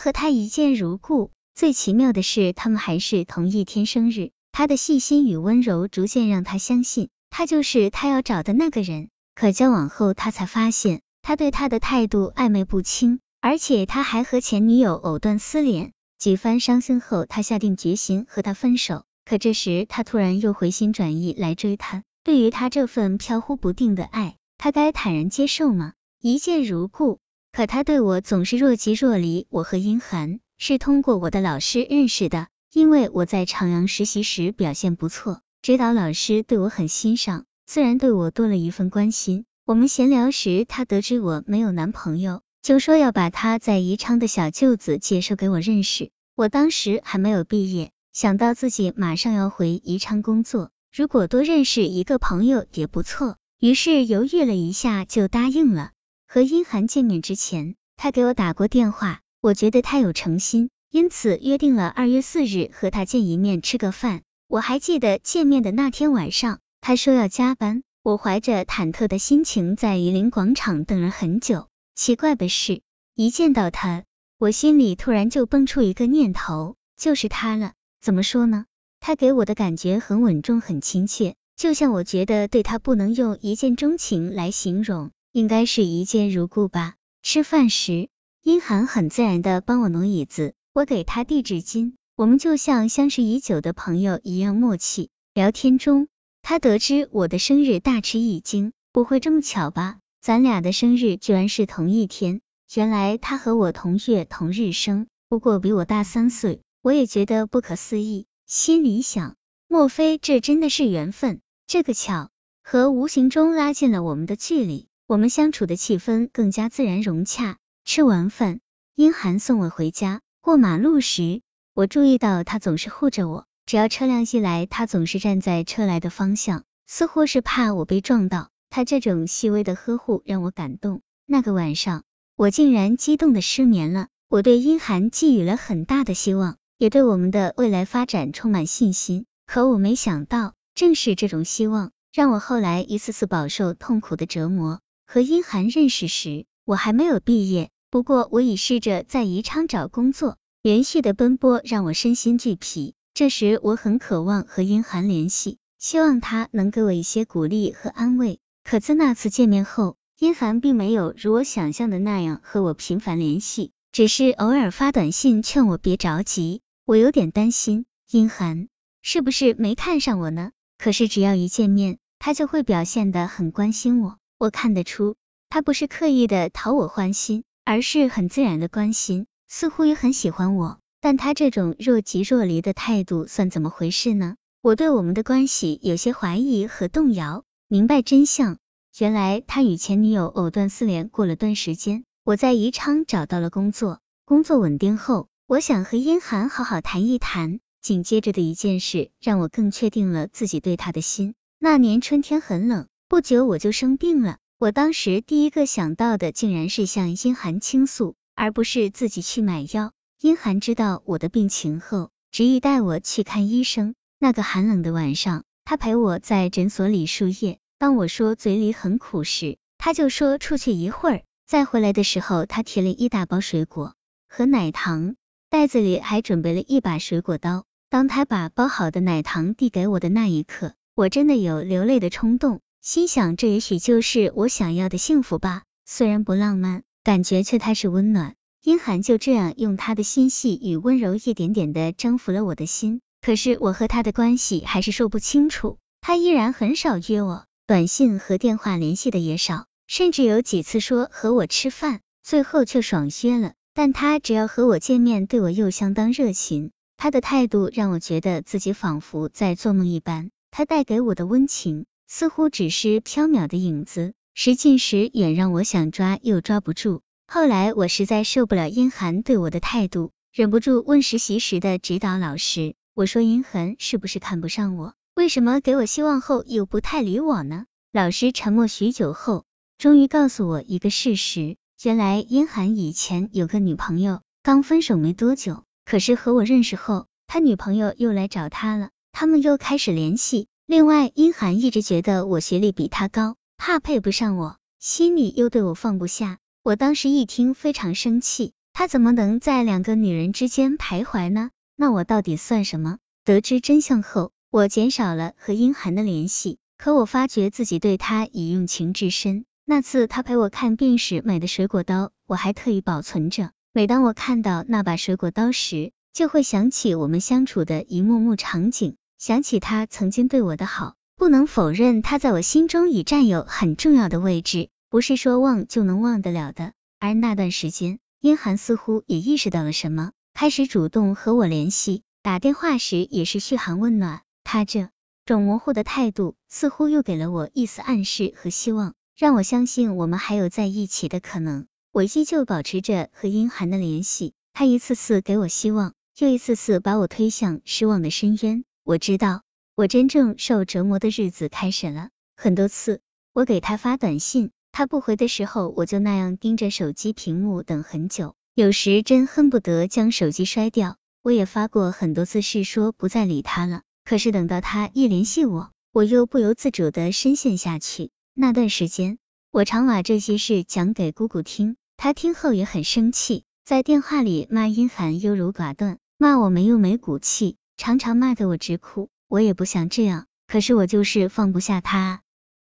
和他一见如故。最奇妙的是，他们还是同一天生日。他的细心与温柔逐渐让他相信，他就是他要找的那个人。可交往后，他才发现，他对他的态度暧昧不清，而且他还和前女友藕断丝连。几番伤心后，他下定决心和他分手。可这时，他突然又回心转意来追他。对于他这份飘忽不定的爱，他该坦然接受吗？一见如故，可他对我总是若即若离。我和殷寒是通过我的老师认识的，因为我在长阳实习时表现不错，指导老师对我很欣赏，自然对我多了一份关心。我们闲聊时，他得知我没有男朋友，就说要把他在宜昌的小舅子介绍给我认识。我当时还没有毕业，想到自己马上要回宜昌工作，如果多认识一个朋友也不错，于是犹豫了一下就答应了。和殷寒见面之前，他给我打过电话，我觉得他有诚心，因此约定了二月四日和他见一面吃个饭。我还记得见面的那天晚上，他说要加班，我怀着忐忑的心情在榆林广场等了很久。奇怪的是，一见到他，我心里突然就蹦出一个念头，就是他了。怎么说呢？他给我的感觉很稳重，很亲切，就像我觉得对他不能用一见钟情来形容。应该是一见如故吧。吃饭时，殷寒很自然的帮我挪椅子，我给他递纸巾，我们就像相识已久的朋友一样默契。聊天中，他得知我的生日，大吃一惊，不会这么巧吧？咱俩的生日居然是同一天。原来他和我同月同日生，不过比我大三岁。我也觉得不可思议，心里想，莫非这真的是缘分？这个巧合无形中拉近了我们的距离。我们相处的气氛更加自然融洽。吃完饭，殷寒送我回家。过马路时，我注意到他总是护着我，只要车辆一来，他总是站在车来的方向，似乎是怕我被撞到。他这种细微的呵护让我感动。那个晚上，我竟然激动的失眠了。我对殷寒寄予了很大的希望，也对我们的未来发展充满信心。可我没想到，正是这种希望，让我后来一次次饱受痛苦的折磨。和殷寒认识时，我还没有毕业，不过我已试着在宜昌找工作，连续的奔波让我身心俱疲。这时我很渴望和殷寒联系，希望他能给我一些鼓励和安慰。可自那次见面后，殷寒并没有如我想象的那样和我频繁联系，只是偶尔发短信劝我别着急。我有点担心，殷寒是不是没看上我呢？可是只要一见面，他就会表现得很关心我。我看得出，他不是刻意的讨我欢心，而是很自然的关心，似乎也很喜欢我。但他这种若即若离的态度算怎么回事呢？我对我们的关系有些怀疑和动摇。明白真相，原来他与前女友藕断丝连。过了段时间，我在宜昌找到了工作，工作稳定后，我想和殷寒好好谈一谈。紧接着的一件事，让我更确定了自己对他的心。那年春天很冷。不久我就生病了，我当时第一个想到的竟然是向殷寒倾诉，而不是自己去买药。殷寒知道我的病情后，执意带我去看医生。那个寒冷的晚上，他陪我在诊所里输液。当我说嘴里很苦时，他就说出去一会儿，再回来的时候，他提了一大包水果和奶糖，袋子里还准备了一把水果刀。当他把包好的奶糖递给我的那一刻，我真的有流泪的冲动。心想，这也许就是我想要的幸福吧。虽然不浪漫，感觉却太是温暖。殷寒就这样用他的心细与温柔，一点点的征服了我的心。可是我和他的关系还是说不清楚。他依然很少约我，短信和电话联系的也少，甚至有几次说和我吃饭，最后却爽约了。但他只要和我见面，对我又相当热情。他的态度让我觉得自己仿佛在做梦一般。他带给我的温情。似乎只是飘渺的影子，时近时远，让我想抓又抓不住。后来我实在受不了殷寒对我的态度，忍不住问实习时的指导老师：“我说殷寒是不是看不上我？为什么给我希望后又不太理我呢？”老师沉默许久后，终于告诉我一个事实：原来殷寒以前有个女朋友，刚分手没多久，可是和我认识后，他女朋友又来找他了，他们又开始联系。另外，殷寒一直觉得我学历比他高，怕配不上我，心里又对我放不下。我当时一听非常生气，他。怎么能在两个女人之间徘徊呢？那我到底算什么？得知真相后，我减少了和殷寒的联系，可我发觉自己对他已用情至深。那次他陪我看病时买的水果刀，我还特意保存着。每当我看到那把水果刀时，就会想起我们相处的一幕幕场景，想起他曾经对我的好。不能否认，他在我心中已占有很重要的位置，不是说忘就能忘得了的。而那段时间，殷寒似乎也意识到了什么，开始主动和我联系，打电话时也是嘘寒问暖。他这种模糊的态度，似乎又给了我一丝暗示和希望。让我相信我们还有在一起的可能。我依旧保持着和殷寒的联系，他一次次给我希望，又一次次把我推向失望的深渊。我知道，我真正受折磨的日子开始了。很多次，我给他发短信，他不回的时候，我就那样盯着手机屏幕等很久，有时真恨不得将手机摔掉。我也发过很多次誓说不再理他了，可是等到他一联系我，我又不由自主的深陷下去。那段时间，我常把这些事讲给姑姑听，她听后也很生气，在电话里骂殷寒优柔寡断，骂我没用没骨气，常常骂得我直哭。我也不想这样，可是我就是放不下他。